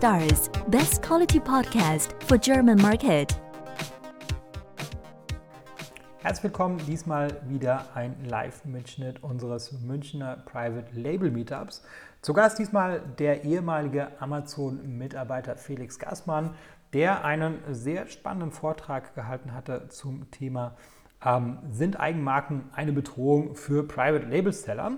Stars, best quality podcast for German market. Herzlich willkommen, diesmal wieder ein Live-Mitschnitt unseres Münchner Private Label Meetups. Zu Gast diesmal der ehemalige Amazon-Mitarbeiter Felix Gassmann, der einen sehr spannenden Vortrag gehalten hatte zum Thema ähm, Sind Eigenmarken eine Bedrohung für Private Label Seller?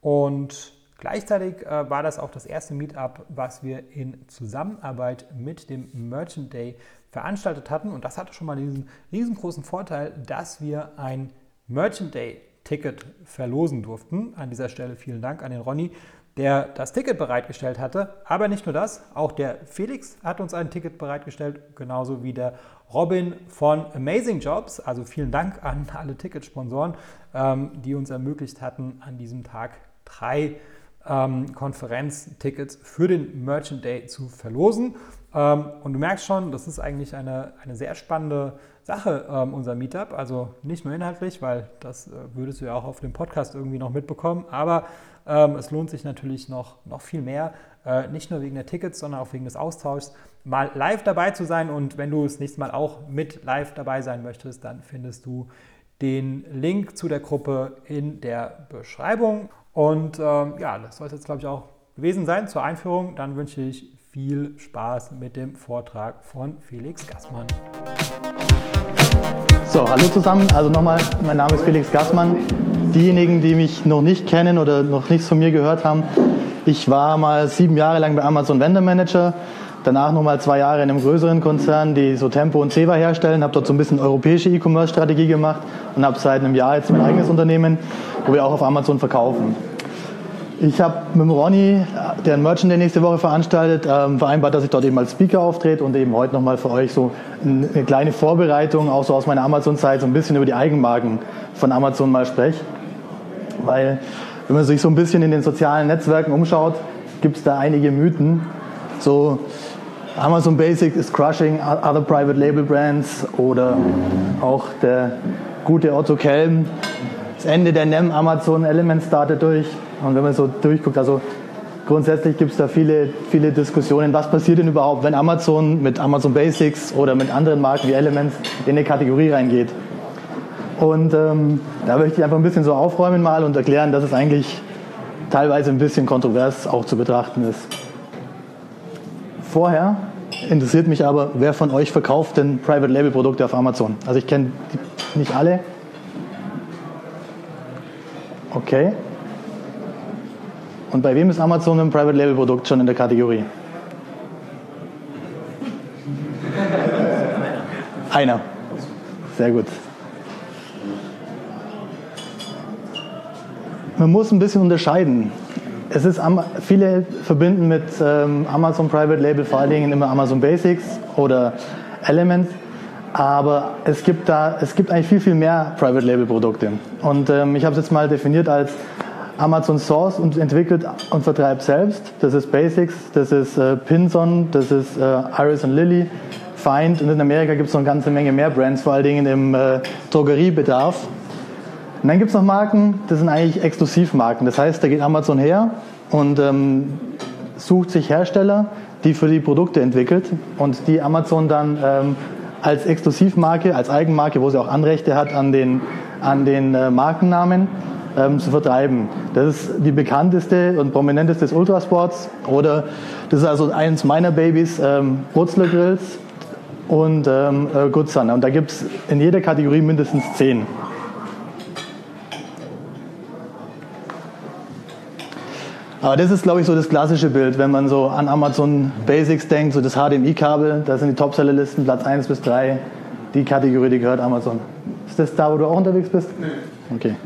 Und Gleichzeitig äh, war das auch das erste Meetup, was wir in Zusammenarbeit mit dem Merchant Day veranstaltet hatten. Und das hatte schon mal diesen riesengroßen Vorteil, dass wir ein Merchant Day Ticket verlosen durften. An dieser Stelle vielen Dank an den Ronny, der das Ticket bereitgestellt hatte. Aber nicht nur das, auch der Felix hat uns ein Ticket bereitgestellt, genauso wie der Robin von Amazing Jobs. Also vielen Dank an alle Ticketsponsoren, ähm, die uns ermöglicht hatten, an diesem Tag drei ähm, Konferenztickets für den Merchant Day zu verlosen. Ähm, und du merkst schon, das ist eigentlich eine, eine sehr spannende Sache, ähm, unser Meetup. Also nicht nur inhaltlich, weil das äh, würdest du ja auch auf dem Podcast irgendwie noch mitbekommen, aber ähm, es lohnt sich natürlich noch, noch viel mehr, äh, nicht nur wegen der Tickets, sondern auch wegen des Austauschs, mal live dabei zu sein. Und wenn du das nächste Mal auch mit live dabei sein möchtest, dann findest du den Link zu der Gruppe in der Beschreibung. Und ähm, ja, das soll es jetzt, glaube ich, auch gewesen sein zur Einführung. Dann wünsche ich viel Spaß mit dem Vortrag von Felix Gassmann. So, hallo zusammen. Also nochmal, mein Name ist Felix Gassmann. Diejenigen, die mich noch nicht kennen oder noch nichts von mir gehört haben, ich war mal sieben Jahre lang bei Amazon Vendor Manager, danach nochmal zwei Jahre in einem größeren Konzern, die so Tempo und Ceva herstellen, habe dort so ein bisschen europäische E-Commerce-Strategie gemacht und habe seit einem Jahr jetzt mein eigenes Unternehmen, wo wir auch auf Amazon verkaufen. Ich habe mit Ronny, der ein Merchant Day nächste Woche veranstaltet, ähm, vereinbart, dass ich dort eben als Speaker auftrete und eben heute nochmal für euch so eine kleine Vorbereitung, auch so aus meiner Amazon-Zeit, so ein bisschen über die Eigenmarken von Amazon mal spreche. Weil, wenn man sich so ein bisschen in den sozialen Netzwerken umschaut, gibt es da einige Mythen. So, Amazon Basics is crushing other private label brands oder auch der gute Otto Kelm. Das Ende der NEM Amazon Element startet durch. Und wenn man so durchguckt, also grundsätzlich gibt es da viele, viele Diskussionen, was passiert denn überhaupt, wenn Amazon mit Amazon Basics oder mit anderen Marken wie Elements in eine Kategorie reingeht. Und ähm, da möchte ich einfach ein bisschen so aufräumen mal und erklären, dass es eigentlich teilweise ein bisschen kontrovers auch zu betrachten ist. Vorher interessiert mich aber, wer von euch verkauft denn Private Label Produkte auf Amazon? Also ich kenne nicht alle. Okay. Und bei wem ist Amazon ein Private Label Produkt schon in der Kategorie? Einer. Sehr gut. Man muss ein bisschen unterscheiden. Es ist, viele verbinden mit ähm, Amazon Private Label vor allen Dingen immer Amazon Basics oder Elements, aber es gibt da, es gibt eigentlich viel, viel mehr Private Label Produkte. Und ähm, ich habe es jetzt mal definiert als Amazon Source und entwickelt und vertreibt selbst. Das ist Basics, das ist äh, Pinson, das ist äh, Iris und Lily, Find und in Amerika gibt es noch eine ganze Menge mehr Brands, vor allen Dingen im äh, Drogeriebedarf. Und dann gibt es noch Marken, das sind eigentlich Exklusivmarken. Das heißt, da geht Amazon her und ähm, sucht sich Hersteller, die für die Produkte entwickelt und die Amazon dann ähm, als Exklusivmarke, als Eigenmarke, wo sie auch Anrechte hat an den, an den äh, Markennamen, ähm, zu vertreiben. Das ist die bekannteste und prominenteste des Ultrasports. Oder das ist also eines meiner Babys, ähm, Brutzler Grills und ähm, äh, Good Sun. Und da gibt es in jeder Kategorie mindestens zehn. Aber das ist, glaube ich, so das klassische Bild, wenn man so an Amazon Basics denkt, so das HDMI-Kabel, da sind die Topsellerlisten, Platz 1 bis 3, die Kategorie, die gehört Amazon. Ist das da, wo du auch unterwegs bist? Nee. Okay.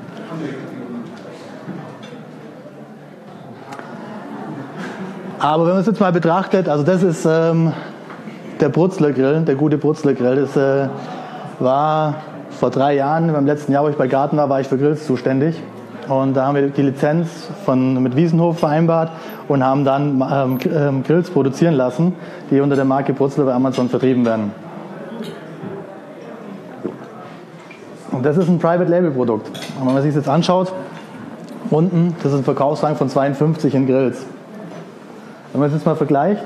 Aber wenn man es jetzt mal betrachtet, also das ist ähm, der Brutzler Grill, der gute Brutzler Grill. Das äh, war vor drei Jahren, beim letzten Jahr, wo ich bei Garten war, war ich für Grills zuständig. Und da haben wir die Lizenz von, mit Wiesenhof vereinbart und haben dann ähm, ähm, Grills produzieren lassen, die unter der Marke Brutzler bei Amazon vertrieben werden. Und das ist ein Private Label Produkt. Und wenn man sich das jetzt anschaut, unten, das ist ein Verkaufsrang von 52 in Grills. Wenn man es jetzt mal vergleicht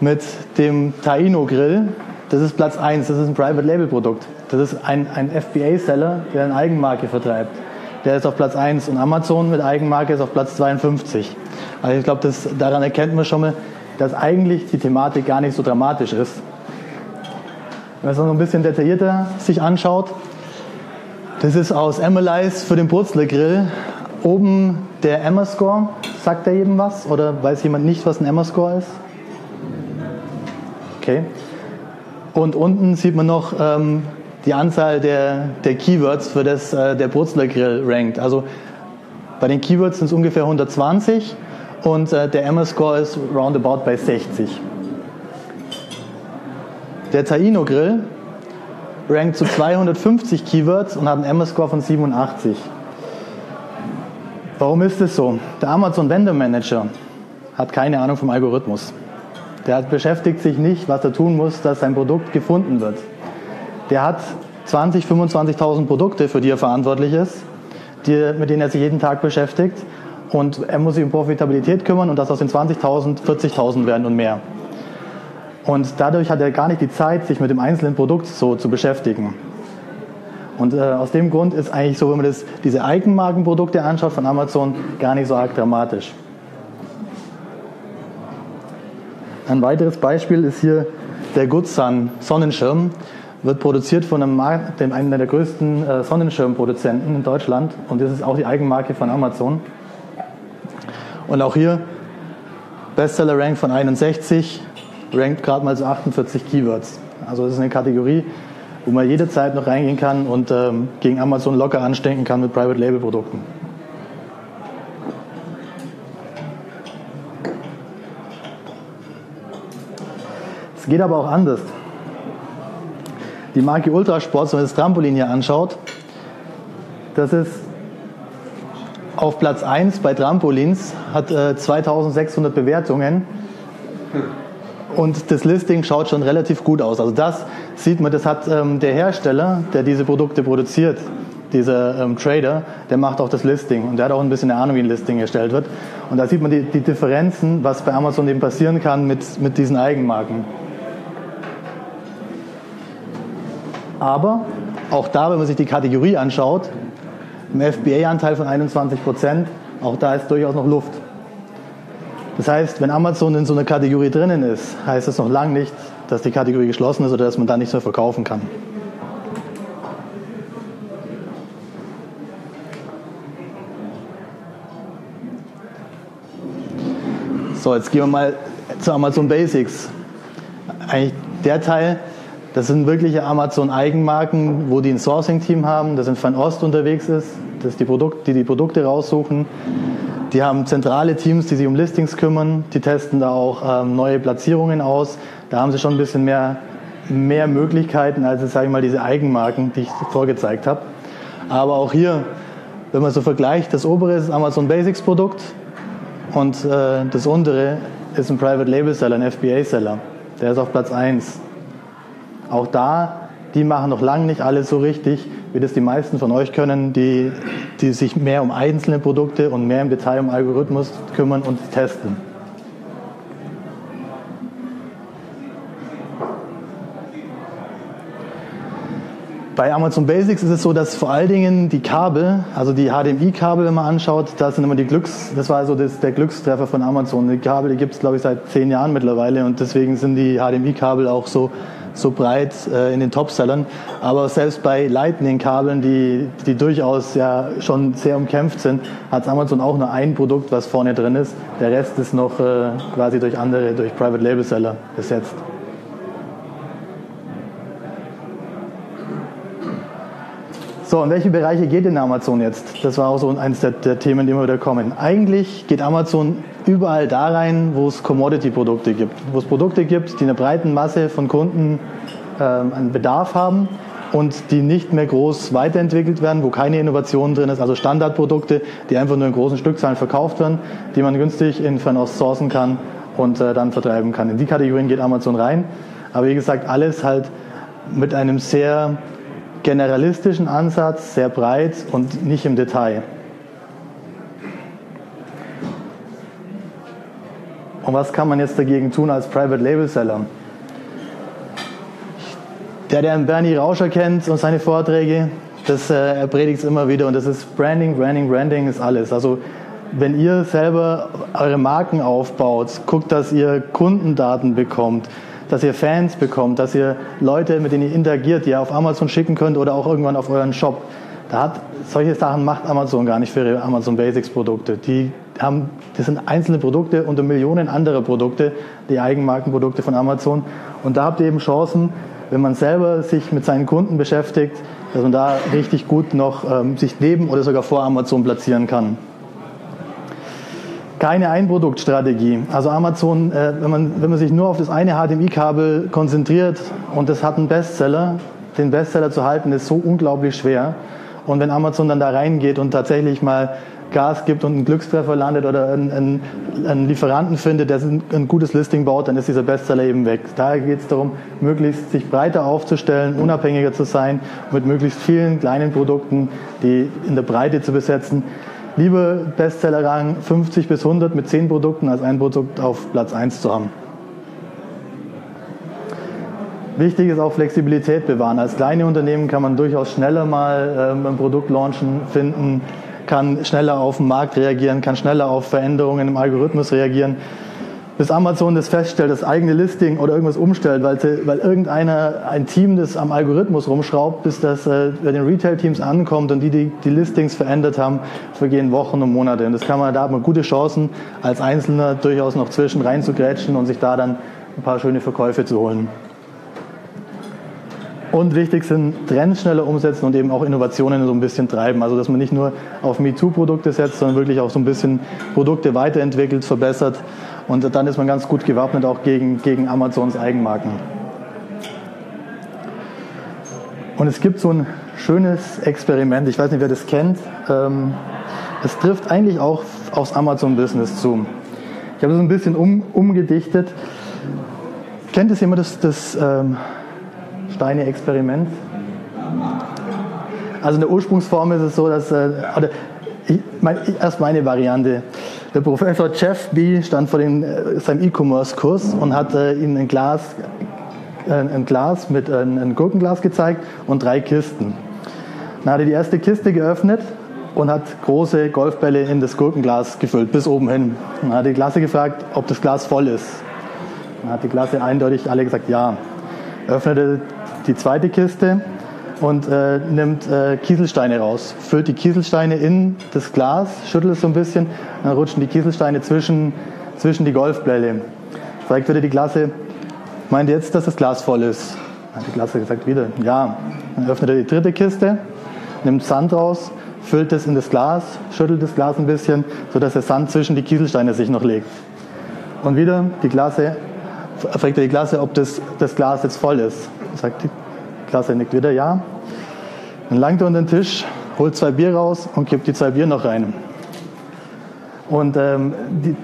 mit dem Taino Grill. Das ist Platz 1, das ist ein Private Label Produkt. Das ist ein, ein FBA-Seller, der eine Eigenmarke vertreibt. Der ist auf Platz 1 und Amazon mit Eigenmarke ist auf Platz 52. Also ich glaube, daran erkennt man schon mal, dass eigentlich die Thematik gar nicht so dramatisch ist. Wenn man es noch ein bisschen detaillierter sich anschaut, das ist aus Emmelize für den Brutzler Grill. Oben der Emma-Score. Sagt da jedem was? Oder weiß jemand nicht, was ein Emma-Score ist? Okay. Und unten sieht man noch ähm, die Anzahl der, der Keywords, für das äh, der Brutzler Grill rankt. Also bei den Keywords sind es ungefähr 120 und äh, der Emma-Score ist roundabout bei 60. Der Taino Grill rankt zu 250 Keywords und hat einen Emma-Score von 87. Warum ist das so? Der Amazon Vendor Manager hat keine Ahnung vom Algorithmus. Der beschäftigt sich nicht, was er tun muss, dass sein Produkt gefunden wird. Der hat 20, 25.000 Produkte, für die er verantwortlich ist, die, mit denen er sich jeden Tag beschäftigt. Und er muss sich um Profitabilität kümmern und das aus den 20.000 40.000 werden und mehr. Und dadurch hat er gar nicht die Zeit, sich mit dem einzelnen Produkt so zu beschäftigen. Und äh, aus dem Grund ist eigentlich so, wenn man das, diese Eigenmarkenprodukte anschaut von Amazon, gar nicht so arg dramatisch. Ein weiteres Beispiel ist hier der Goodsun Sonnenschirm. Wird produziert von einem, dem, einem der größten äh, Sonnenschirmproduzenten in Deutschland und das ist auch die Eigenmarke von Amazon. Und auch hier Bestseller-Rank von 61, rankt gerade mal so 48 Keywords. Also das ist eine Kategorie, wo man jederzeit noch reingehen kann und ähm, gegen Amazon locker anstecken kann mit Private Label Produkten. Es geht aber auch anders. Die Marke Ultrasport, wenn man das Trampolin hier anschaut, das ist auf Platz 1 bei Trampolins, hat äh, 2600 Bewertungen und das Listing schaut schon relativ gut aus. Also das sieht man, das hat ähm, der Hersteller, der diese Produkte produziert, dieser ähm, Trader, der macht auch das Listing und der hat auch ein bisschen eine Ahnung, wie ein Listing erstellt wird. Und da sieht man die, die Differenzen, was bei Amazon eben passieren kann mit, mit diesen Eigenmarken. Aber auch da, wenn man sich die Kategorie anschaut, im FBA-Anteil von 21 Prozent, auch da ist durchaus noch Luft. Das heißt, wenn Amazon in so einer Kategorie drinnen ist, heißt das noch lange nicht, dass die Kategorie geschlossen ist oder dass man da nichts mehr verkaufen kann. So, jetzt gehen wir mal zu Amazon Basics. Eigentlich der Teil, das sind wirkliche Amazon-Eigenmarken, wo die ein Sourcing-Team haben, das in Fernost unterwegs ist, das die, Produkt, die die Produkte raussuchen die haben zentrale Teams, die sich um Listings kümmern. Die testen da auch ähm, neue Platzierungen aus. Da haben sie schon ein bisschen mehr, mehr Möglichkeiten als, sage ich mal, diese Eigenmarken, die ich vorgezeigt habe. Aber auch hier, wenn man so vergleicht, das obere ist Amazon Basics Produkt und äh, das untere ist ein Private Label Seller, ein FBA Seller. Der ist auf Platz 1. Auch da die machen noch lange nicht alles so richtig, wie das die meisten von euch können, die, die sich mehr um einzelne Produkte und mehr im Detail um Algorithmus kümmern und testen. Bei Amazon Basics ist es so, dass vor allen Dingen die Kabel, also die HDMI-Kabel, wenn man anschaut, das sind immer die Glücks, das war also das, der Glückstreffer von Amazon. Die Kabel, die gibt es glaube ich seit zehn Jahren mittlerweile und deswegen sind die HDMI-Kabel auch so so breit äh, in den Topsellern. Aber selbst bei Lightning-Kabeln, die, die durchaus ja schon sehr umkämpft sind, hat Amazon auch nur ein Produkt, was vorne drin ist. Der Rest ist noch äh, quasi durch andere, durch Private Label Seller besetzt. So, in welche Bereiche geht denn Amazon jetzt? Das war auch so eines der, der Themen, die immer wieder kommen. Eigentlich geht Amazon überall da rein, wo es Commodity-Produkte gibt. Wo es Produkte gibt, die einer breiten Masse von Kunden ähm, einen Bedarf haben und die nicht mehr groß weiterentwickelt werden, wo keine Innovation drin ist, also Standardprodukte, die einfach nur in großen Stückzahlen verkauft werden, die man günstig in Fernost sourcen kann und äh, dann vertreiben kann. In die Kategorien geht Amazon rein. Aber wie gesagt, alles halt mit einem sehr generalistischen Ansatz, sehr breit und nicht im Detail. Und was kann man jetzt dagegen tun als Private Label Seller? Der, der Bernie Rauscher kennt und seine Vorträge, das, äh, er predigt es immer wieder und das ist Branding, Branding, Branding ist alles. Also wenn ihr selber eure Marken aufbaut, guckt, dass ihr Kundendaten bekommt, dass ihr Fans bekommt, dass ihr Leute, mit denen ihr interagiert, die ihr auf Amazon schicken könnt oder auch irgendwann auf euren Shop. Da hat, solche Sachen macht Amazon gar nicht für ihre Amazon Basics Produkte. Die haben, das sind einzelne Produkte unter Millionen anderer Produkte, die Eigenmarkenprodukte von Amazon. Und da habt ihr eben Chancen, wenn man selber sich mit seinen Kunden beschäftigt, dass man da richtig gut noch ähm, sich neben oder sogar vor Amazon platzieren kann. Keine Einproduktstrategie. Also Amazon, äh, wenn, man, wenn man sich nur auf das eine HDMI-Kabel konzentriert und das hat einen Bestseller, den Bestseller zu halten, ist so unglaublich schwer. Und wenn Amazon dann da reingeht und tatsächlich mal Gas gibt und ein Glückstreffer landet oder einen, einen, einen Lieferanten findet, der ein, ein, gutes Listing baut, dann ist dieser Bestseller eben weg. Daher geht es darum, möglichst sich breiter aufzustellen, unabhängiger zu sein, mit möglichst vielen kleinen Produkten, die in der Breite zu besetzen. Lieber Bestsellerrang 50 bis 100 mit 10 Produkten als ein Produkt auf Platz 1 zu haben. Wichtig ist auch Flexibilität bewahren. Als kleine Unternehmen kann man durchaus schneller mal ähm, ein Produkt launchen, finden, kann schneller auf den Markt reagieren, kann schneller auf Veränderungen im Algorithmus reagieren. Bis Amazon das feststellt, das eigene Listing oder irgendwas umstellt, weil, weil irgendeiner, ein Team, das am Algorithmus rumschraubt, bis das äh, bei den Retail-Teams ankommt und die, die die Listings verändert haben, vergehen Wochen und Monate. Und das kann man, da hat man gute Chancen, als Einzelner durchaus noch zwischen reinzugrätschen und sich da dann ein paar schöne Verkäufe zu holen. Und wichtig sind Trends schneller umsetzen und eben auch Innovationen so ein bisschen treiben. Also dass man nicht nur auf MeToo-Produkte setzt, sondern wirklich auch so ein bisschen Produkte weiterentwickelt, verbessert. Und dann ist man ganz gut gewappnet auch gegen, gegen Amazons Eigenmarken. Und es gibt so ein schönes Experiment, ich weiß nicht, wer das kennt. Ähm, es trifft eigentlich auch aufs Amazon-Business zu. Ich habe es ein bisschen um, umgedichtet. Kennt es jemand das, das ähm, Steine-Experiment. Also in der Ursprungsform ist es so, dass, äh, oder ich, mein, erst meine Variante. Der Professor Jeff B. stand vor den, äh, seinem E-Commerce-Kurs und hat äh, ihnen ein Glas, äh, ein Glas mit äh, ein Gurkenglas gezeigt und drei Kisten. Dann hat er die erste Kiste geöffnet und hat große Golfbälle in das Gurkenglas gefüllt, bis oben hin. Dann hat die Klasse gefragt, ob das Glas voll ist. Dann hat die Klasse eindeutig alle gesagt, ja. Öffnete die zweite Kiste und äh, nimmt äh, Kieselsteine raus, füllt die Kieselsteine in das Glas, schüttelt es so ein bisschen, dann rutschen die Kieselsteine zwischen, zwischen die Golfbälle. Fragt wieder die Klasse, meint jetzt, dass das Glas voll ist? Hat die Klasse gesagt wieder, ja. Dann öffnet er die dritte Kiste, nimmt Sand raus, füllt es in das Glas, schüttelt das Glas ein bisschen, sodass der Sand zwischen die Kieselsteine sich noch legt. Und wieder die Klasse, fragt er die Klasse, ob das, das Glas jetzt voll ist. Sagt die Klasse, nickt wieder ja. Dann langt er unter den Tisch, holt zwei Bier raus und kippt die zwei Bier noch rein. Und ähm, die,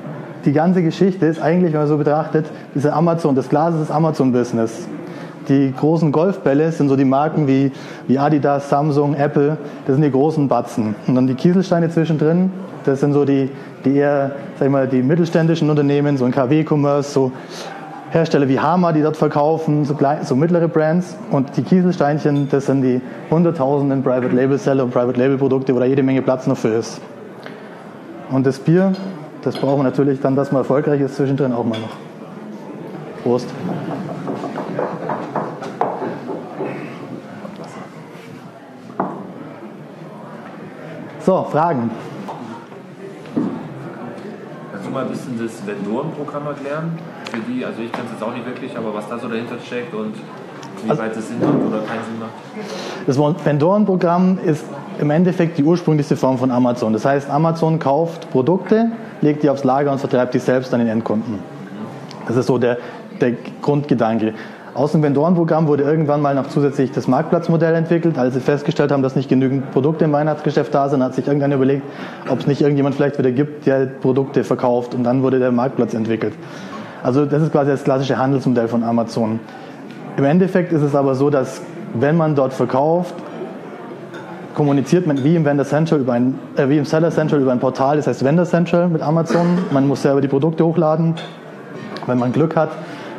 die ganze Geschichte ist eigentlich, wenn man so betrachtet, diese Amazon, das Glas ist das Amazon-Business. Die großen Golfbälle sind so die Marken wie, wie Adidas, Samsung, Apple, das sind die großen Batzen. Und dann die Kieselsteine zwischendrin, das sind so die, die eher, sag ich mal, die mittelständischen Unternehmen, so ein KW-Commerce, so Hersteller wie Hama, die dort verkaufen, so, klein, so, mittlere Brands. Und die Kieselsteinchen, das sind die hunderttausenden Private Label Seller und Private Label Produkte, wo da jede Menge Platz noch für ist. Und das Bier, das brauchen wir natürlich dann, dass man erfolgreich ist, zwischendrin auch mal noch. Prost. So, Fragen? Kannst du mal ein bisschen das Vendorenprogramm erklären? Für die, also ich kenne es jetzt auch nicht wirklich, aber was da so dahinter steckt und wie also, weit es Sinn macht oder keinen Sinn macht? Das Vendoren-Programm ist im Endeffekt die ursprünglichste Form von Amazon. Das heißt, Amazon kauft Produkte, legt die aufs Lager und vertreibt die selbst an den Endkunden. Das ist so der, der Grundgedanke. Aus dem Vendorenprogramm wurde irgendwann mal noch zusätzlich das Marktplatzmodell entwickelt. Als sie festgestellt haben, dass nicht genügend Produkte im Weihnachtsgeschäft da sind, hat sich irgendwann überlegt, ob es nicht irgendjemand vielleicht wieder gibt, der Produkte verkauft. Und dann wurde der Marktplatz entwickelt. Also das ist quasi das klassische Handelsmodell von Amazon. Im Endeffekt ist es aber so, dass wenn man dort verkauft, kommuniziert man wie im Vendor Central über ein, äh, wie im Seller Central über ein Portal, das heißt Vendor Central mit Amazon. Man muss selber die Produkte hochladen Wenn man Glück hat,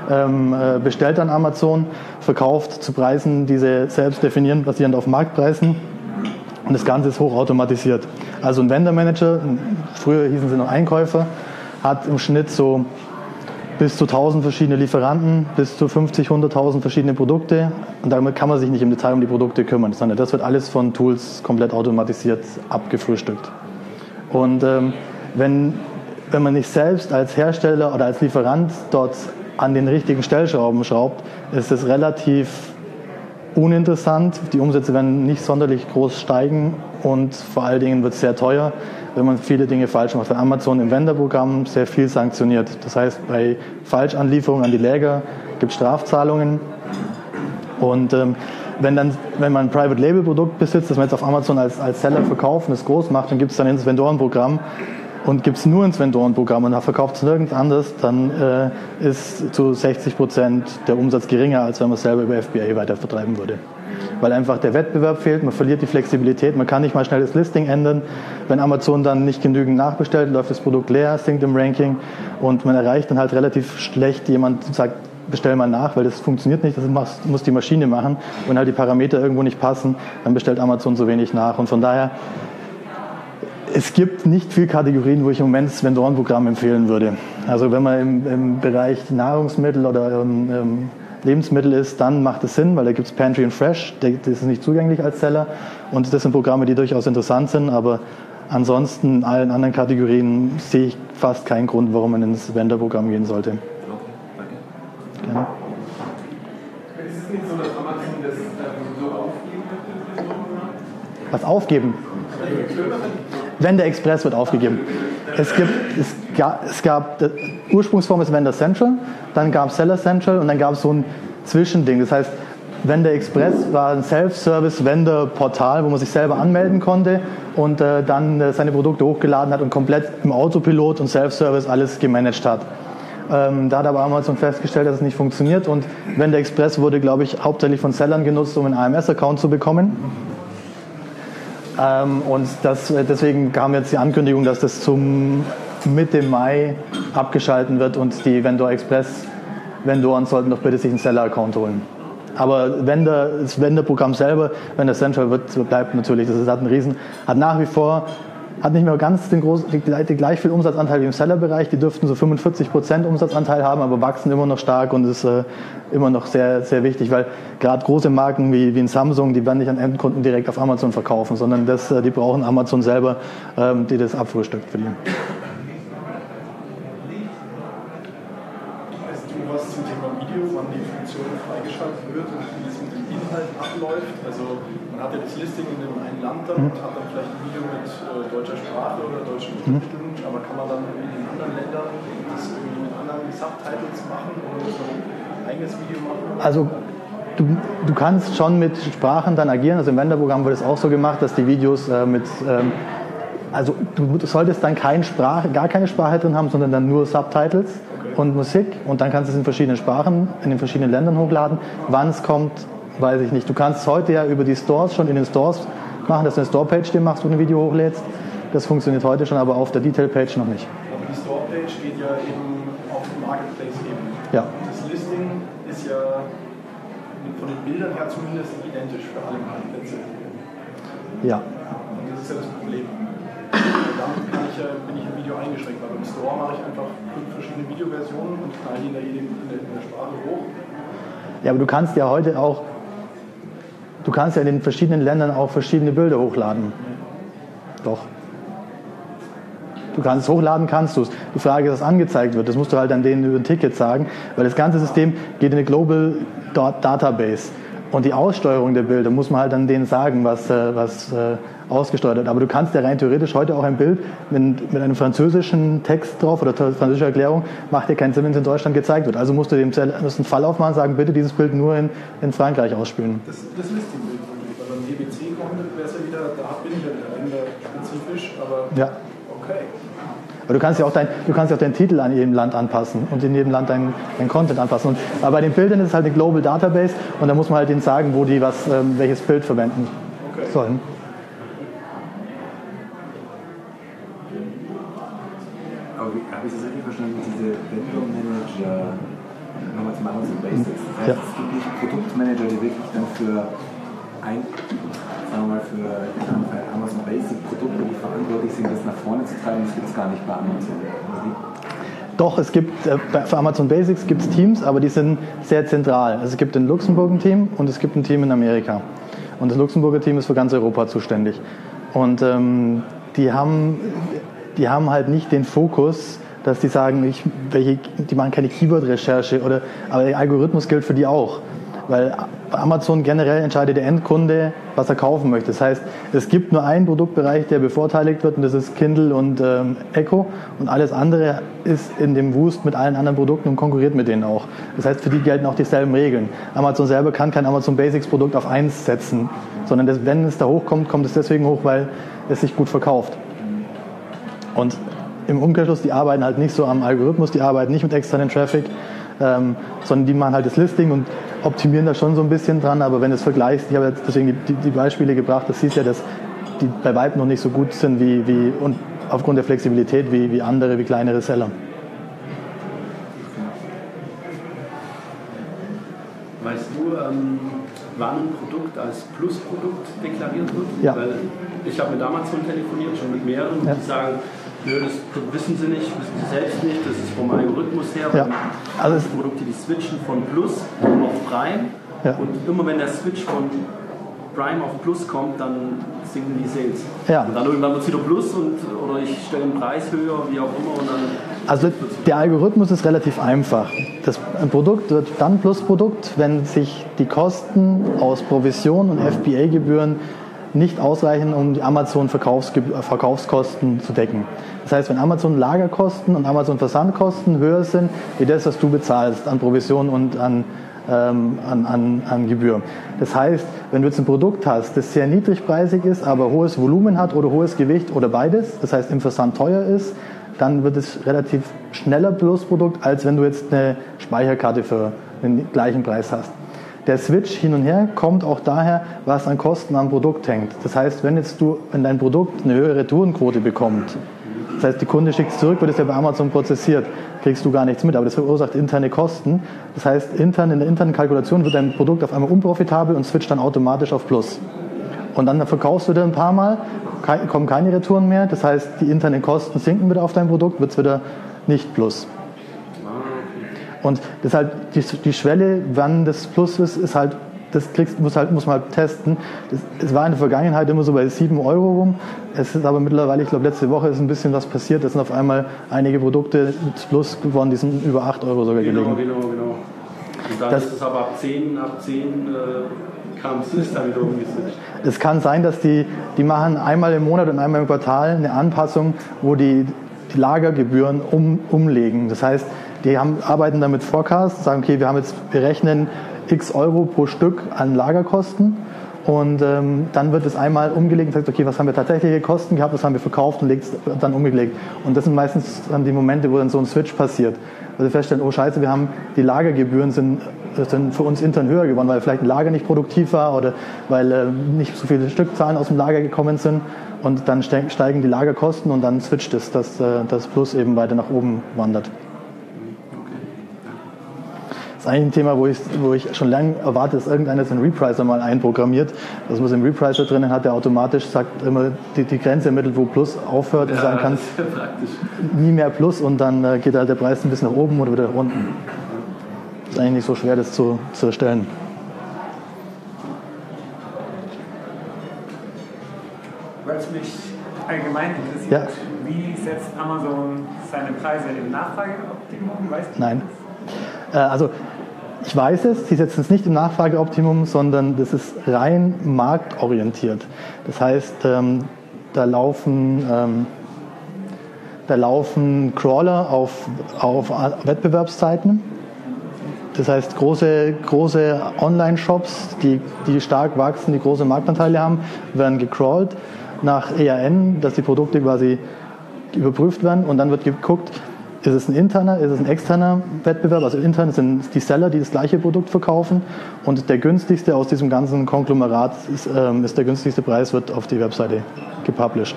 ähm, äh, bestellt dann Amazon, verkauft zu Preisen, die sie selbst definieren, basierend auf Marktpreisen. Und das Ganze ist hochautomatisiert. Also ein Vendor Manager, früher hießen sie noch Einkäufer, hat im Schnitt so bis zu 1000 verschiedene Lieferanten, bis zu 50, 100.000 verschiedene Produkte. Und damit kann man sich nicht im Detail um die Produkte kümmern, sondern das wird alles von Tools komplett automatisiert abgefrühstückt. Und ähm, wenn, wenn man nicht selbst als Hersteller oder als Lieferant dort an den richtigen Stellschrauben schraubt, ist es relativ uninteressant. Die Umsätze werden nicht sonderlich groß steigen und vor allen Dingen wird es sehr teuer, wenn man viele Dinge falsch macht. Weil Amazon im Vendor-Programm sehr viel sanktioniert. Das heißt, bei Falschanlieferungen an die Läger gibt es Strafzahlungen. Und ähm, wenn, dann, wenn man ein Private-Label-Produkt besitzt, das man jetzt auf Amazon als, als Seller verkauft und es groß macht, dann gibt es dann ins Vendorenprogramm und gibt es nur ins Vendorenprogramm und verkauft es nirgends anders, dann äh, ist zu 60 Prozent der Umsatz geringer, als wenn man es selber über FBA weiter vertreiben würde. Weil einfach der Wettbewerb fehlt, man verliert die Flexibilität, man kann nicht mal schnell das Listing ändern. Wenn Amazon dann nicht genügend nachbestellt, läuft das Produkt leer, sinkt im Ranking und man erreicht dann halt relativ schlecht jemand sagt, bestell mal nach, weil das funktioniert nicht, das muss die Maschine machen. Wenn halt die Parameter irgendwo nicht passen, dann bestellt Amazon so wenig nach. Und von daher es gibt nicht viele Kategorien, wo ich im Moment das Vendorenprogramm empfehlen würde. Also wenn man im, im Bereich Nahrungsmittel oder ähm, ähm, Lebensmittel ist, dann macht es Sinn, weil da gibt es Pantry and Fresh, das ist nicht zugänglich als Seller und das sind Programme, die durchaus interessant sind, aber ansonsten in allen anderen Kategorien sehe ich fast keinen Grund, warum man ins Vendor-Programm gehen sollte. Okay, danke. Gerne. Ist es nicht so, dass Amazon das so aufgeben wird? Was aufgeben? Vendor Express wird aufgegeben. Es, gibt, es es gab Ursprungsform ist Vendor Central, dann gab es Seller Central und dann gab es so ein Zwischending. Das heißt, Vendor Express war ein Self-Service-Vendor-Portal, wo man sich selber anmelden konnte und äh, dann äh, seine Produkte hochgeladen hat und komplett im Autopilot und Self-Service alles gemanagt hat. Ähm, da hat aber Amazon festgestellt, dass es nicht funktioniert und Vendor Express wurde, glaube ich, hauptsächlich von Sellern genutzt, um einen AMS-Account zu bekommen. Ähm, und das, deswegen kam jetzt die Ankündigung, dass das zum Mitte Mai abgeschalten wird und die Vendor Express Vendoren sollten doch bitte sich einen Seller-Account holen. Aber Vendor, das Vendor-Programm selber, Vendor Central wird, bleibt natürlich, das hat einen Riesen, hat nach wie vor hat nicht mehr ganz den, groß, die, die gleich viel Umsatzanteil wie im Seller-Bereich. Die dürften so 45 Prozent Umsatzanteil haben, aber wachsen immer noch stark und ist äh, immer noch sehr, sehr wichtig, weil gerade große Marken wie, wie ein Samsung, die werden nicht an Endkunden direkt auf Amazon verkaufen, sondern das, äh, die brauchen Amazon selber, ähm, die das abfrühstückt für die. Weißt du was zum Thema Video, wann die Funktion freigeschaltet wird und wie es mit dem Inhalt abläuft? Also man hat ja das Listing in dem einen Land dann mhm. und hat dann vielleicht ein Video mit äh, deutscher Sprache oder deutschen mhm. Untertiteln, mhm. aber kann man dann in den anderen Ländern das irgendwie mit anderen Subtitles machen oder so ein eigenes Video machen? Also Du, du, kannst schon mit Sprachen dann agieren. Also im Wenderprogramm wird es auch so gemacht, dass die Videos äh, mit, ähm, also du, solltest dann keine Sprache, gar keine Sprache drin haben, sondern dann nur Subtitles okay. und Musik und dann kannst du es in verschiedenen Sprachen, in den verschiedenen Ländern hochladen. Wann es kommt, weiß ich nicht. Du kannst es heute ja über die Stores schon in den Stores machen, dass du eine Store-Page dir machst, wo du ein Video hochlädst. Das funktioniert heute schon, aber auf der Detail-Page noch nicht. Aber die Store-Page geht ja eben auf Marketplace-Ebene. Ja. Das Listing ist ja von den Bildern her zumindest identisch für alle Marktplätze. Ja. Und das ist ja das Problem. Damit kann ich ja, bin ich im Video eingeschränkt, weil beim Store mache ich einfach fünf verschiedene Videoversionen und knall die in der, in der Sprache hoch. Ja, aber du kannst ja heute auch Du kannst ja in den verschiedenen Ländern auch verschiedene Bilder hochladen. Doch. Du kannst es hochladen, kannst du es. Die Frage ist, was angezeigt wird. Das musst du halt an denen über ein Ticket sagen, weil das ganze System geht in eine Global Database. Und die Aussteuerung der Bilder muss man halt an denen sagen, was, äh, was äh, ausgesteuert wird. Aber du kannst ja rein theoretisch heute auch ein Bild mit, mit einem französischen Text drauf oder französischer Erklärung, macht ja keinen Sinn, wenn es in Deutschland gezeigt wird. Also musst du dem musst einen Fall aufmachen, sagen, bitte dieses Bild nur in, in Frankreich ausspielen. Das, das Listing-Bild natürlich, weil beim GBC kommt, wäre es ja wieder, da bin ich ja wieder spezifisch, aber ja. Aber du kannst ja auch, dein, du kannst ja auch deinen Titel an jedem Land anpassen und in jedem Land deinen dein Content anpassen. Und, aber bei den Bildern ist es halt eine Global Database und da muss man halt denen sagen, wo die was, ähm, welches Bild verwenden okay. sollen. Aber habe ich das richtig verstanden, diese Vendor Manager, nochmal zum Amazon Basics, das heißt, Ja. es gibt nicht Produktmanager, die wirklich dann für ein, sagen wir mal, für Amazon Basic Produkte, die verantwortlich sind, das nach vorne zu treiben, das gibt es gar nicht bei Amazon. Doch, es gibt äh, für Amazon Basics gibt es Teams, aber die sind sehr zentral. Also es gibt ein Team und es gibt ein Team in Amerika. Und das Luxemburger Team ist für ganz Europa zuständig. Und ähm, die, haben, die haben halt nicht den Fokus, dass die sagen, ich, welche, die machen keine Keyword-Recherche, aber der Algorithmus gilt für die auch. Weil bei Amazon generell entscheidet der Endkunde, was er kaufen möchte. Das heißt, es gibt nur einen Produktbereich, der bevorteiligt wird, und das ist Kindle und ähm, Echo. Und alles andere ist in dem Wust mit allen anderen Produkten und konkurriert mit denen auch. Das heißt, für die gelten auch dieselben Regeln. Amazon selber kann kein Amazon Basics Produkt auf eins setzen, sondern das, wenn es da hochkommt, kommt es deswegen hoch, weil es sich gut verkauft. Und im Umkehrschluss, die arbeiten halt nicht so am Algorithmus, die arbeiten nicht mit externen Traffic, ähm, sondern die machen halt das Listing und optimieren da schon so ein bisschen dran. Aber wenn du es vergleichst, ich habe jetzt deswegen die, die, Beispiele gebracht, das siehst ja, dass die bei Weitem noch nicht so gut sind wie, wie und aufgrund der Flexibilität wie, wie andere, wie kleinere Seller. Weißt du, ähm, wann ein Produkt als Plusprodukt deklariert wird? Ja. Weil ich habe mit Amazon telefoniert, schon mit mehreren, Ja. die sagen, nö, das wissen sie nicht, wissen sie selbst nicht, das ist vom Algorithmus her. Ja. Also es- Produkte, die switchen von Plus auf Prime Ja. und immer wenn der Switch von Prime auf Plus kommt, dann sinken die Sales. Ja. Und dann irgendwann wird es wieder Plus und, oder ich stelle den Preis höher, wie auch immer und dann Also der Algorithmus ist relativ einfach. Das, ein Produkt wird dann Plusprodukt, wenn sich die Kosten aus Provision und FBA-Gebühren nicht ausreichen, um die Amazon-Verkaufskosten zu decken. Das heißt, wenn Amazon Lagerkosten und Amazon Versandkosten höher sind, wie das, was du bezahlst an Provision und an, ähm, an, an, an Gebühr. Das heißt, wenn du jetzt ein Produkt hast, das sehr niedrigpreisig ist, aber hohes Volumen hat oder hohes Gewicht oder beides, das heißt im Versand teuer ist, dann wird es relativ schneller Plusprodukt, als wenn du jetzt eine Speicherkarte für den gleichen Preis hast. Der Switch hin und her kommt auch daher, was an Kosten am Produkt hängt. Das heißt, wenn jetzt du, wenn dein Produkt eine höhere Retourenquote bekommt, das heißt, die Kunde schickt es zurück, wird es ja bei Amazon prozessiert, kriegst du gar nichts mit, aber das verursacht interne Kosten. Das heißt, intern, in der internen Kalkulation wird dein Produkt auf einmal unprofitabel und switcht dann automatisch auf Plus. Und dann verkaufst du wieder ein paar Mal, kommen keine Retouren mehr, das heißt, die internen Kosten sinken wieder auf dein Produkt, wird es wieder nicht Plus. Und halt die, die Schwelle, wann das Plus ist, ist halt, das kriegst, muss, halt, muss man halt testen. Es war in der Vergangenheit immer so bei 7 Euro rum. Es ist aber mittlerweile, ich glaube, letzte Woche ist ein bisschen was passiert. Es sind auf einmal einige Produkte mit Plus geworden, die sind über 8 Euro sogar Genau, gelegen. genau, genau. Und dann Das- ist es aber ab 10, ab 10 äh, kam es dann wieder umgeswitcht. Es kann sein, dass die, die machen einmal im Monat und einmal im Quartal eine Anpassung, wo die, die Lagergebühren um, umlegen. Das heißt, die haben, arbeiten dann mit Forecast, sagen, okay, wir haben jetzt, wir rechnen x Euro pro Stück an Lagerkosten und ähm, dann wird es einmal umgelegt und sagt, okay, was haben wir tatsächliche Kosten gehabt, was haben wir verkauft und legt es dann umgelegt. Und das sind meistens dann die Momente, wo dann so ein Switch passiert. Weil wir feststellen, oh scheiße, wir haben die Lagergebühren sind, sind für uns intern höher geworden, weil vielleicht ein Lager nicht produktiv war oder weil äh, nicht so viele Stückzahlen aus dem Lager gekommen sind. Und dann ste- steigen die Lagerkosten und dann switcht es, dass äh, das Plus eben weiter nach oben wandert. Das ist eigentlich ein Thema, wo ich, wo ich schon lange erwarte, dass irgendeiner so einen Repricer mal einprogrammiert. Dass man so einen Repricer drinnen hat, der automatisch sagt, immer die, die Grenze ermittelt, wo Plus aufhört und sagen kann, das ja nie mehr Plus und dann äh, geht halt der Preis ein bisschen nach oben oder wieder nach unten. Ist eigentlich nicht so schwer, das zu, zu erstellen. Weil es mich allgemein interessiert, Ja. wie setzt Amazon seine Preise im Nachfrageoptimum? Weißt du? Nein. Äh, also ich weiß es, sie setzen es nicht im Nachfrageoptimum, sondern das ist rein marktorientiert. Das heißt, ähm, da laufen, ähm, da laufen Crawler auf, auf Wettbewerbszeiten. Das heißt, große, große Online-Shops, die, die stark wachsen, die große Marktanteile haben, werden gecrawlt nach EAN, dass die Produkte quasi überprüft werden und dann wird geguckt, ist es ein interner, ist es ein externer Wettbewerb? Also intern sind die Seller, die das gleiche Produkt verkaufen und der günstigste aus diesem ganzen Konglomerat ist, ähm, ist der günstigste Preis, wird auf die Webseite gepublished.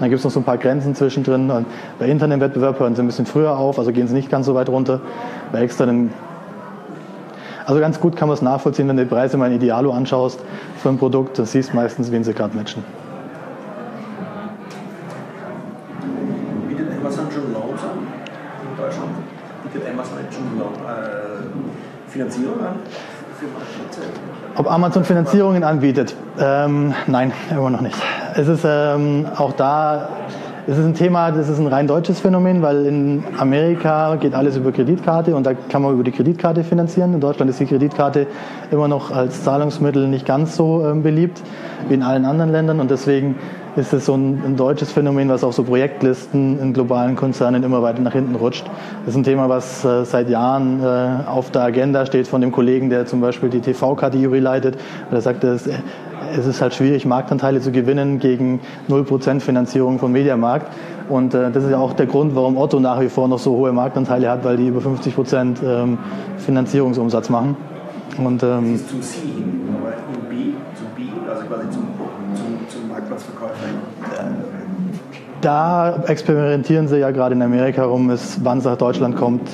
Dann gibt es noch so ein paar Grenzen zwischendrin. Und bei internen Wettbewerb hören sie ein bisschen früher auf, also gehen sie nicht ganz so weit runter. Bei externen also ganz gut kann man es nachvollziehen, wenn du die Preise mal in Idealo anschaust für ein Produkt, dann siehst du meistens, wen sie gerade matchen. Bietet Amazon schon Loans an in Deutschland? Bietet Amazon jetzt schon äh, Finanzierung an? Ob Amazon Finanzierungen anbietet? Ähm, nein, immer noch nicht. Es ist ähm, auch da es ist ein Thema, das ist ein rein deutsches Phänomen, weil in Amerika geht alles über Kreditkarte und da kann man über die Kreditkarte finanzieren. In Deutschland ist die Kreditkarte immer noch als Zahlungsmittel nicht ganz so ähm, beliebt wie in allen anderen Ländern und deswegen ist es so ein, ein, deutsches Phänomen, was auch so Projektlisten in globalen Konzernen immer weiter nach hinten rutscht. Das ist ein Thema, was äh, seit Jahren äh, auf der Agenda steht von dem Kollegen, der zum Beispiel die TV-Kategorie leitet. Der sagt, es, es ist halt schwierig, Marktanteile zu gewinnen gegen 0% Finanzierung vom Mediamarkt. Und äh, das ist ja auch der Grund, warum Otto nach wie vor noch so hohe Marktanteile hat, weil die über 50% ähm, Finanzierungsumsatz machen. Und, ähm, ist zum C hin, aber im B, zum B, also quasi zum, zum, zum Marktplatzverkäufer. Da experimentieren sie ja gerade in Amerika rum, wann es nach Deutschland kommt,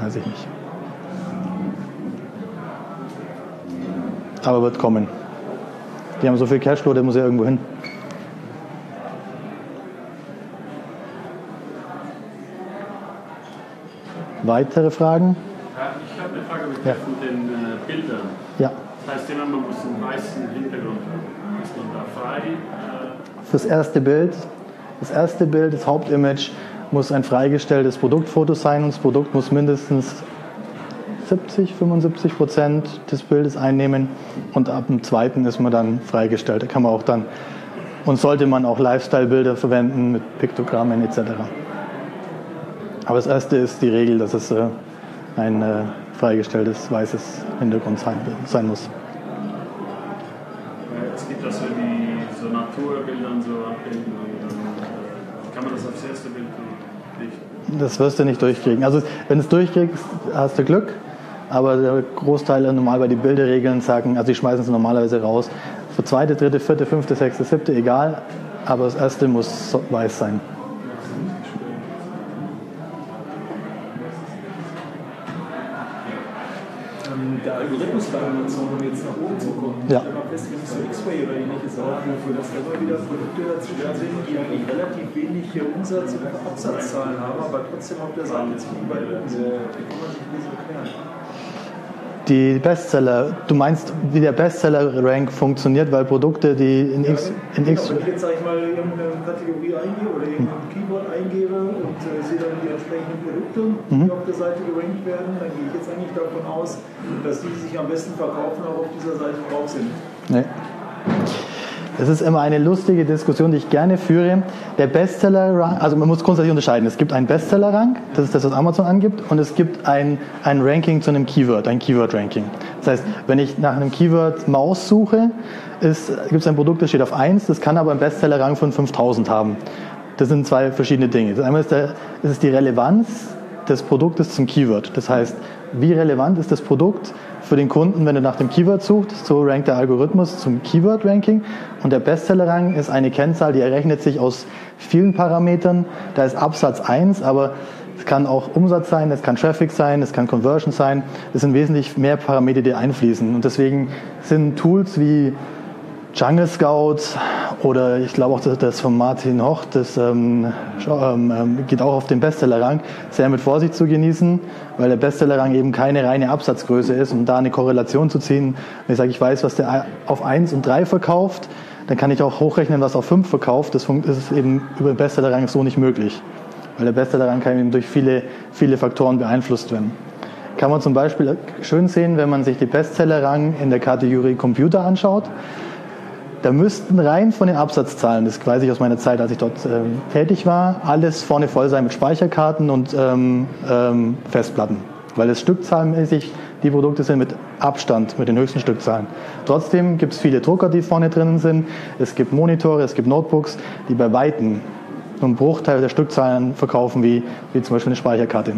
weiß ich nicht. Aber wird kommen. Die haben so viel Cashflow, der muss ja irgendwo hin. Weitere Fragen? Ja, ich habe eine Frage betreffend ja. den äh, Bildern. Ja. Das heißt immer, man muss einen weißen Hintergrund haben. Ist man da frei? Äh Fürs erste Bild, das erste Bild, das Hauptimage, muss ein freigestelltes Produktfoto sein und das Produkt muss mindestens 70, 75 Prozent des Bildes einnehmen und ab dem zweiten ist man dann freigestellt. Da kann man auch dann und sollte man auch Lifestyle-Bilder verwenden mit Piktogrammen etc. Aber das erste ist die Regel, dass es äh, ein äh, freigestelltes weißes Hintergrund sein, muss. Es gibt das, wenn die so Naturbilder so abbilden, äh, kann man das aufs erste Bild nicht? Das wirst du nicht durchkriegen. Also wenn du es durchkriegst, hast du Glück. Aber der Großteil normal bei den Bilderregeln sagen, also die schmeißen es normalerweise raus. Für zweite, dritte, vierte, fünfte, sechste, siebte, egal. Aber das erste muss weiß sein. Ähm, der Algorithmus bei Amazon, um jetzt nach oben zu kommen, ja. ich habe fest, so X-Ray oder ähnliches auch, dass da immer wieder Produkte dazwischen sind, die eigentlich relativ wenig Umsatz- oder Absatzzahlen haben, aber trotzdem auf der Seite ziemlich weit oben sind. Wie kann man sich das erklären? Die Bestseller, du meinst, wie der Bestseller-Rank funktioniert, weil Produkte, die in ja, X. In genau, X wenn ich jetzt, sag ich mal, irgendeine Kategorie eingebe oder irgendein mhm. Keyword eingebe und äh, sehe dann die entsprechenden Produkte, die mhm. auf der Seite gerankt werden, dann gehe ich jetzt eigentlich davon aus, dass die, die sich am besten verkaufen, auch auf dieser Seite drauf sind. Nee. Das ist immer eine lustige Diskussion, die ich gerne führe. Der Bestseller-Rang, also man muss grundsätzlich unterscheiden. Es gibt einen Bestseller-Rang, das ist das, was Amazon angibt, und es gibt ein, ein Ranking zu einem Keyword, ein Keyword-Ranking. Das heißt, wenn ich nach einem Keyword Maus suche, gibt es ein Produkt, das steht auf 1, das kann aber einen Bestseller-Rang von 5000 haben. Das sind zwei verschiedene Dinge. Das einmal ist, der, ist die Relevanz des Produktes zum Keyword. Das heißt, wie relevant ist das Produkt für den Kunden, wenn er nach dem Keyword sucht. So rankt der Algorithmus zum Keyword-Ranking. Und der Bestseller-Rang ist eine Kennzahl, die errechnet sich aus vielen Parametern. Da ist Absatz 1, aber es kann auch Umsatz sein, es kann Traffic sein, es kann Conversion sein. Es sind wesentlich mehr Parameter, die einfließen. Und deswegen sind Tools wie Jungle Scout oder ich glaube auch das von Martin Hoch, das ähm, ähm, ähm, geht auch auf den Bestsellerrang, sehr mit Vorsicht zu genießen, weil der Bestsellerrang eben keine reine Absatzgröße ist, um da eine Korrelation zu ziehen. Wenn ich sage, ich weiß, was der auf 1 und 3 verkauft, dann kann ich auch hochrechnen, was auf 5 verkauft. Das ist eben über den Bestsellerrang so nicht möglich, weil der Bestsellerrang kann eben durch viele, viele Faktoren beeinflusst werden kann man zum Beispiel schön sehen, wenn man sich die Bestsellerrang in der Kategorie Computer anschaut. Da müssten rein von den Absatzzahlen, das weiß ich aus meiner Zeit, als ich dort ähm, tätig war, alles vorne voll sein mit Speicherkarten und ähm, ähm, Festplatten. Weil es stückzahlmäßig die Produkte sind mit Abstand, mit den höchsten Stückzahlen. Trotzdem gibt es viele Drucker, die vorne drinnen sind. Es gibt Monitore, es gibt Notebooks, die bei Weitem einen Bruchteil der Stückzahlen verkaufen, wie, wie zum Beispiel eine Speicherkarte.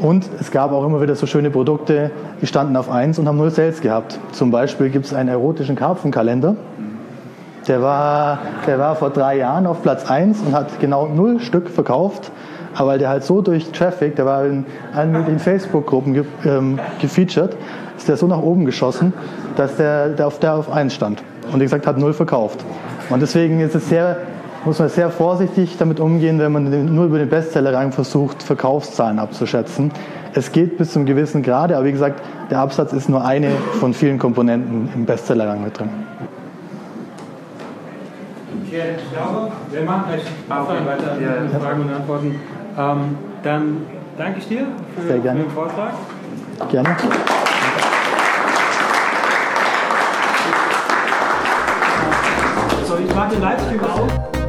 Und es gab auch immer wieder so schöne Produkte, die standen auf 1 und haben null Sales gehabt. Zum Beispiel gibt es einen erotischen Karpfenkalender. Der war, der war vor drei Jahren auf Platz 1 und hat genau null Stück verkauft. Aber weil der halt so durch Traffic, der war in allen möglichen Facebook-Gruppen ge, ähm, gefeatured, ist der so nach oben geschossen, dass der, der, auf, der auf 1 stand. Und wie gesagt, hat null verkauft. Und deswegen ist es sehr, muss man sehr vorsichtig damit umgehen, wenn man nur über den Bestseller-Rang versucht, Verkaufszahlen abzuschätzen. Es geht bis zum gewissen Grade, aber wie gesagt, der Absatz ist nur eine von vielen Komponenten im Bestseller-Rang mit drin. Okay, ich glaube, wir machen gleich weiter Ja. mit Fragen und Antworten. Ähm, dann danke ich dir für, Sehr gerne. für den Vortrag. Gerne. So, ich mache den Livestream auf.